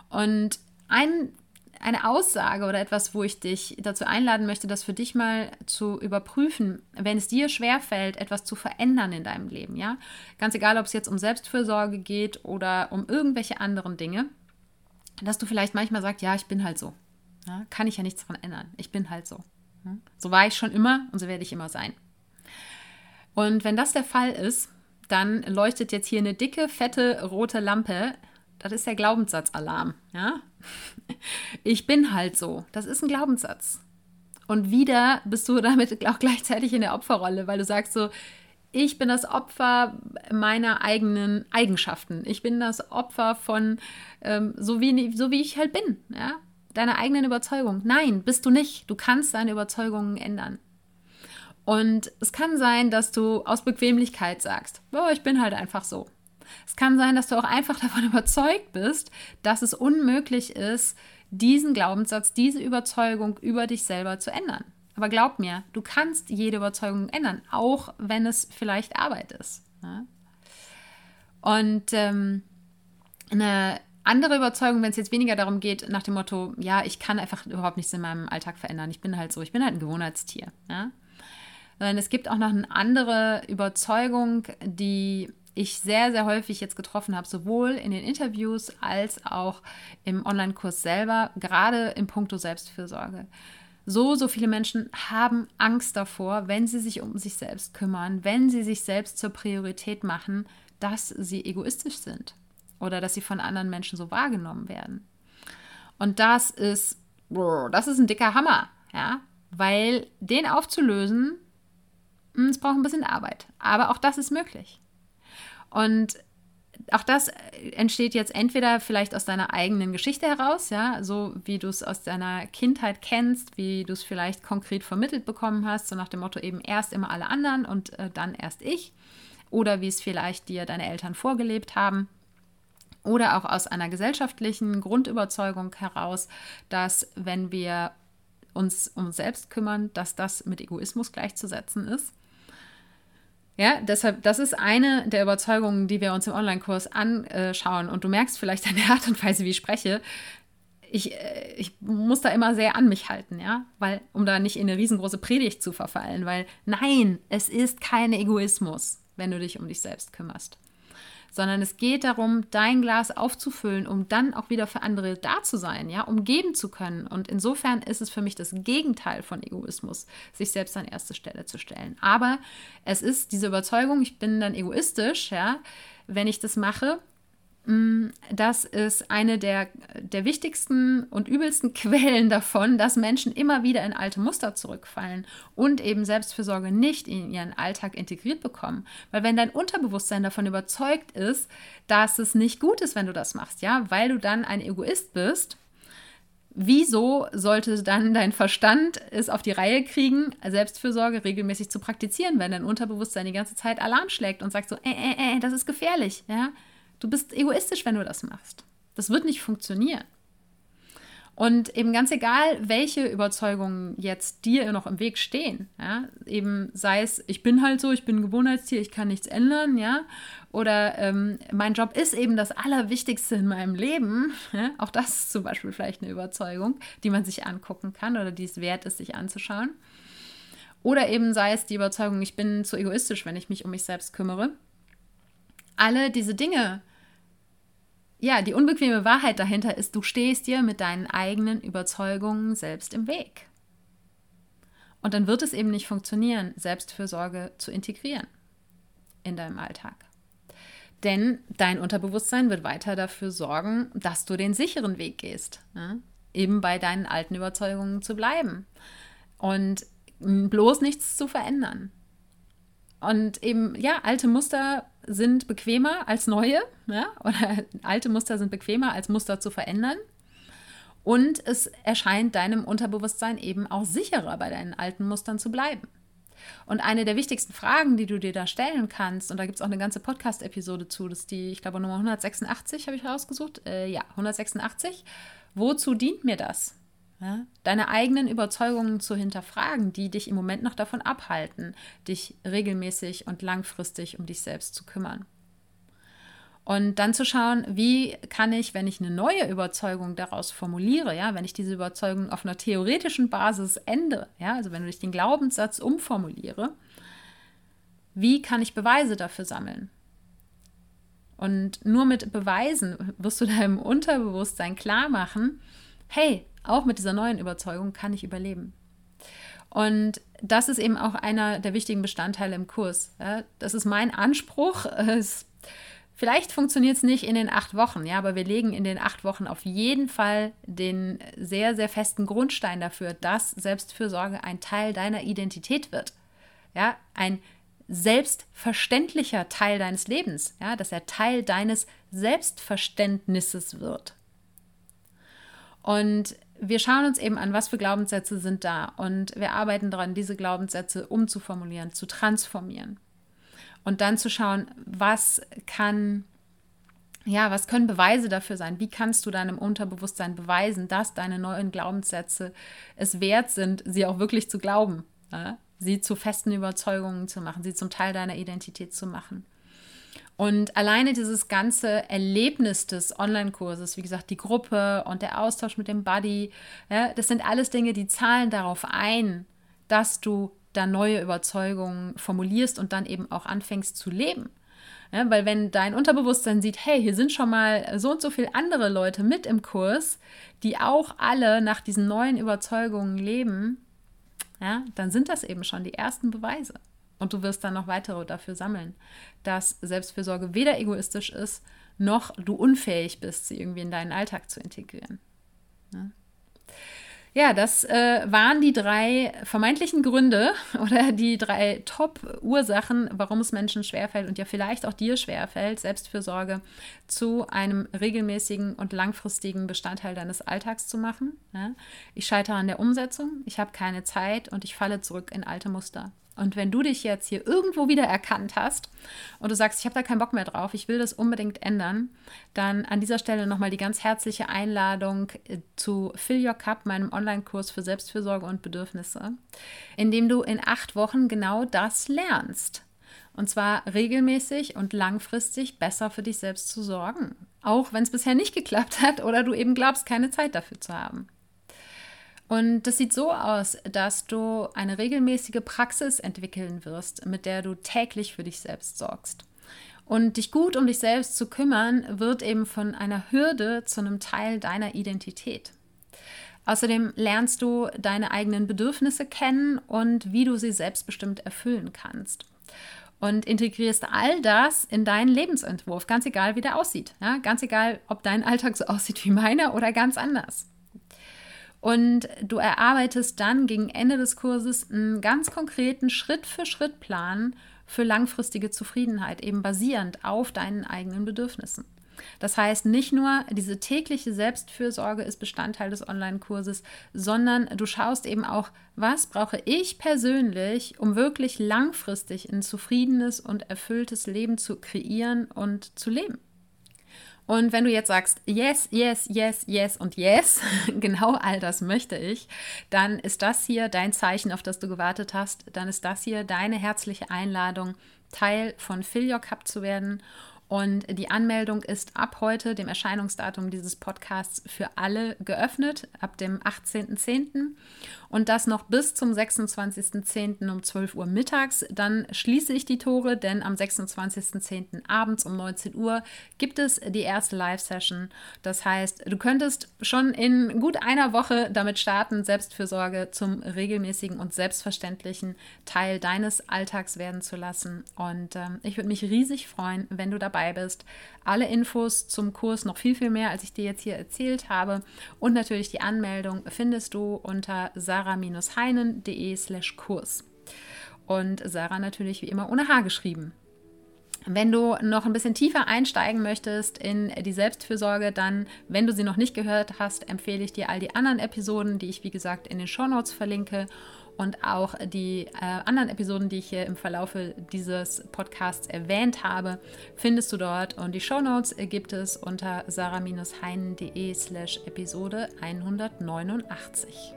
Und ein eine Aussage oder etwas, wo ich dich dazu einladen möchte, das für dich mal zu überprüfen, wenn es dir schwerfällt, etwas zu verändern in deinem Leben, ja? Ganz egal, ob es jetzt um Selbstfürsorge geht oder um irgendwelche anderen Dinge, dass du vielleicht manchmal sagst, ja, ich bin halt so. Ja? Kann ich ja nichts daran ändern. Ich bin halt so. Ja? So war ich schon immer und so werde ich immer sein. Und wenn das der Fall ist, dann leuchtet jetzt hier eine dicke, fette, rote Lampe das ist der Glaubenssatzalarm. Ja? Ich bin halt so. Das ist ein Glaubenssatz. Und wieder bist du damit auch gleichzeitig in der Opferrolle, weil du sagst so, ich bin das Opfer meiner eigenen Eigenschaften. Ich bin das Opfer von ähm, so, wie, so wie ich halt bin. Ja? deiner eigenen Überzeugung. Nein, bist du nicht. Du kannst deine Überzeugungen ändern. Und es kann sein, dass du aus Bequemlichkeit sagst, oh, ich bin halt einfach so. Es kann sein, dass du auch einfach davon überzeugt bist, dass es unmöglich ist, diesen Glaubenssatz, diese Überzeugung über dich selber zu ändern. Aber glaub mir, du kannst jede Überzeugung ändern, auch wenn es vielleicht Arbeit ist. Ne? Und ähm, eine andere Überzeugung, wenn es jetzt weniger darum geht, nach dem Motto, ja, ich kann einfach überhaupt nichts in meinem Alltag verändern. Ich bin halt so, ich bin halt ein Gewohnheitstier. Ja? Sondern es gibt auch noch eine andere Überzeugung, die ich sehr, sehr häufig jetzt getroffen habe, sowohl in den Interviews als auch im Online-Kurs selber, gerade im Punkto Selbstfürsorge. So, so viele Menschen haben Angst davor, wenn sie sich um sich selbst kümmern, wenn sie sich selbst zur Priorität machen, dass sie egoistisch sind oder dass sie von anderen Menschen so wahrgenommen werden. Und das ist, das ist ein dicker Hammer, ja, weil den aufzulösen, hm, es braucht ein bisschen Arbeit. Aber auch das ist möglich. Und auch das entsteht jetzt entweder vielleicht aus deiner eigenen Geschichte heraus, ja, so wie du es aus deiner Kindheit kennst, wie du es vielleicht konkret vermittelt bekommen hast, so nach dem Motto eben erst immer alle anderen und äh, dann erst ich, oder wie es vielleicht dir deine Eltern vorgelebt haben oder auch aus einer gesellschaftlichen Grundüberzeugung heraus, dass wenn wir uns um uns selbst kümmern, dass das mit Egoismus gleichzusetzen ist. Ja, deshalb, das ist eine der Überzeugungen, die wir uns im Online-Kurs anschauen. Und du merkst vielleicht an der Art und Weise, wie ich spreche, ich, äh, ich muss da immer sehr an mich halten, ja, weil, um da nicht in eine riesengroße Predigt zu verfallen, weil nein, es ist kein Egoismus, wenn du dich um dich selbst kümmerst sondern es geht darum, dein Glas aufzufüllen, um dann auch wieder für andere da zu sein, ja, um geben zu können. Und insofern ist es für mich das Gegenteil von Egoismus, sich selbst an erste Stelle zu stellen. Aber es ist diese Überzeugung, ich bin dann egoistisch, ja, wenn ich das mache, das ist eine der, der wichtigsten und übelsten Quellen davon, dass Menschen immer wieder in alte Muster zurückfallen und eben Selbstfürsorge nicht in ihren Alltag integriert bekommen. Weil wenn dein Unterbewusstsein davon überzeugt ist, dass es nicht gut ist, wenn du das machst, ja, weil du dann ein Egoist bist, wieso sollte dann dein Verstand es auf die Reihe kriegen, Selbstfürsorge regelmäßig zu praktizieren, wenn dein Unterbewusstsein die ganze Zeit Alarm schlägt und sagt so, äh, äh, äh, das ist gefährlich, ja? Du bist egoistisch, wenn du das machst. Das wird nicht funktionieren. Und eben ganz egal, welche Überzeugungen jetzt dir noch im Weg stehen, ja, eben sei es, ich bin halt so, ich bin ein Gewohnheitstier, ich kann nichts ändern, ja, oder ähm, mein Job ist eben das Allerwichtigste in meinem Leben, ja, auch das ist zum Beispiel vielleicht eine Überzeugung, die man sich angucken kann oder die es wert ist, sich anzuschauen. Oder eben sei es die Überzeugung, ich bin zu egoistisch, wenn ich mich um mich selbst kümmere alle diese Dinge, ja, die unbequeme Wahrheit dahinter ist, du stehst dir mit deinen eigenen Überzeugungen selbst im Weg. Und dann wird es eben nicht funktionieren, Selbstfürsorge zu integrieren in deinem Alltag. Denn dein Unterbewusstsein wird weiter dafür sorgen, dass du den sicheren Weg gehst, ne? eben bei deinen alten Überzeugungen zu bleiben und bloß nichts zu verändern. Und eben, ja, alte Muster sind bequemer als neue, ja? oder alte Muster sind bequemer als Muster zu verändern. Und es erscheint deinem Unterbewusstsein eben auch sicherer, bei deinen alten Mustern zu bleiben. Und eine der wichtigsten Fragen, die du dir da stellen kannst, und da gibt es auch eine ganze Podcast-Episode zu, das ist die, ich glaube, Nummer 186 habe ich rausgesucht. Äh, ja, 186. Wozu dient mir das? Ja, deine eigenen Überzeugungen zu hinterfragen, die dich im Moment noch davon abhalten, dich regelmäßig und langfristig um dich selbst zu kümmern. Und dann zu schauen, wie kann ich, wenn ich eine neue Überzeugung daraus formuliere, ja, wenn ich diese Überzeugung auf einer theoretischen Basis ändere, ja, also wenn ich den Glaubenssatz umformuliere, wie kann ich Beweise dafür sammeln? Und nur mit Beweisen wirst du deinem Unterbewusstsein klar machen, hey, auch mit dieser neuen Überzeugung kann ich überleben. Und das ist eben auch einer der wichtigen Bestandteile im Kurs. Das ist mein Anspruch. Vielleicht funktioniert es nicht in den acht Wochen, ja, aber wir legen in den acht Wochen auf jeden Fall den sehr, sehr festen Grundstein dafür, dass Selbstfürsorge ein Teil deiner Identität wird. Ja, ein selbstverständlicher Teil deines Lebens, ja, dass er Teil deines Selbstverständnisses wird. Und wir schauen uns eben an, was für Glaubenssätze sind da und wir arbeiten daran, diese Glaubenssätze umzuformulieren, zu transformieren und dann zu schauen, was kann, ja, was können Beweise dafür sein? Wie kannst du deinem Unterbewusstsein beweisen, dass deine neuen Glaubenssätze es wert sind, sie auch wirklich zu glauben, ja? sie zu festen Überzeugungen zu machen, sie zum Teil deiner Identität zu machen? Und alleine dieses ganze Erlebnis des Online-Kurses, wie gesagt, die Gruppe und der Austausch mit dem Buddy, ja, das sind alles Dinge, die zahlen darauf ein, dass du da neue Überzeugungen formulierst und dann eben auch anfängst zu leben. Ja, weil wenn dein Unterbewusstsein sieht, hey, hier sind schon mal so und so viele andere Leute mit im Kurs, die auch alle nach diesen neuen Überzeugungen leben, ja, dann sind das eben schon die ersten Beweise. Und du wirst dann noch weitere dafür sammeln, dass Selbstfürsorge weder egoistisch ist, noch du unfähig bist, sie irgendwie in deinen Alltag zu integrieren. Ja, ja das äh, waren die drei vermeintlichen Gründe oder die drei Top-Ursachen, warum es Menschen schwerfällt und ja vielleicht auch dir schwerfällt, Selbstfürsorge zu einem regelmäßigen und langfristigen Bestandteil deines Alltags zu machen. Ja, ich scheitere an der Umsetzung, ich habe keine Zeit und ich falle zurück in alte Muster. Und wenn du dich jetzt hier irgendwo wieder erkannt hast und du sagst, ich habe da keinen Bock mehr drauf, ich will das unbedingt ändern, dann an dieser Stelle nochmal die ganz herzliche Einladung äh, zu Fill Your Cup, meinem Online-Kurs für Selbstfürsorge und Bedürfnisse, in dem du in acht Wochen genau das lernst. Und zwar regelmäßig und langfristig besser für dich selbst zu sorgen. Auch wenn es bisher nicht geklappt hat oder du eben glaubst, keine Zeit dafür zu haben. Und das sieht so aus, dass du eine regelmäßige Praxis entwickeln wirst, mit der du täglich für dich selbst sorgst. Und dich gut um dich selbst zu kümmern, wird eben von einer Hürde zu einem Teil deiner Identität. Außerdem lernst du deine eigenen Bedürfnisse kennen und wie du sie selbstbestimmt erfüllen kannst. Und integrierst all das in deinen Lebensentwurf, ganz egal wie der aussieht. Ja? Ganz egal, ob dein Alltag so aussieht wie meiner oder ganz anders. Und du erarbeitest dann gegen Ende des Kurses einen ganz konkreten Schritt-für-Schritt-Plan für langfristige Zufriedenheit, eben basierend auf deinen eigenen Bedürfnissen. Das heißt, nicht nur diese tägliche Selbstfürsorge ist Bestandteil des Online-Kurses, sondern du schaust eben auch, was brauche ich persönlich, um wirklich langfristig ein zufriedenes und erfülltes Leben zu kreieren und zu leben. Und wenn du jetzt sagst, yes, yes, yes, yes und yes, genau all das möchte ich, dann ist das hier dein Zeichen, auf das du gewartet hast. Dann ist das hier deine herzliche Einladung, Teil von Fill Your Cup zu werden und die Anmeldung ist ab heute, dem Erscheinungsdatum dieses Podcasts, für alle geöffnet, ab dem 18.10. Und das noch bis zum 26.10. um 12 Uhr mittags. Dann schließe ich die Tore, denn am 26.10. abends um 19 Uhr gibt es die erste Live-Session. Das heißt, du könntest schon in gut einer Woche damit starten, Selbstfürsorge zum regelmäßigen und selbstverständlichen Teil deines Alltags werden zu lassen. Und ähm, ich würde mich riesig freuen, wenn du dabei dabei bist. Alle Infos zum Kurs, noch viel, viel mehr, als ich dir jetzt hier erzählt habe. Und natürlich die Anmeldung findest du unter sarah-heinen.de slash Kurs. Und Sarah natürlich wie immer ohne H geschrieben. Wenn du noch ein bisschen tiefer einsteigen möchtest in die Selbstfürsorge, dann, wenn du sie noch nicht gehört hast, empfehle ich dir all die anderen Episoden, die ich wie gesagt in den Shownotes verlinke und auch die äh, anderen Episoden, die ich hier im Verlaufe dieses Podcasts erwähnt habe, findest du dort. Und die Shownotes gibt es unter sarah-heinen.de slash Episode 189.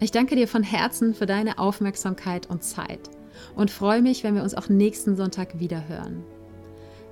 Ich danke dir von Herzen für deine Aufmerksamkeit und Zeit und freue mich, wenn wir uns auch nächsten Sonntag wieder hören.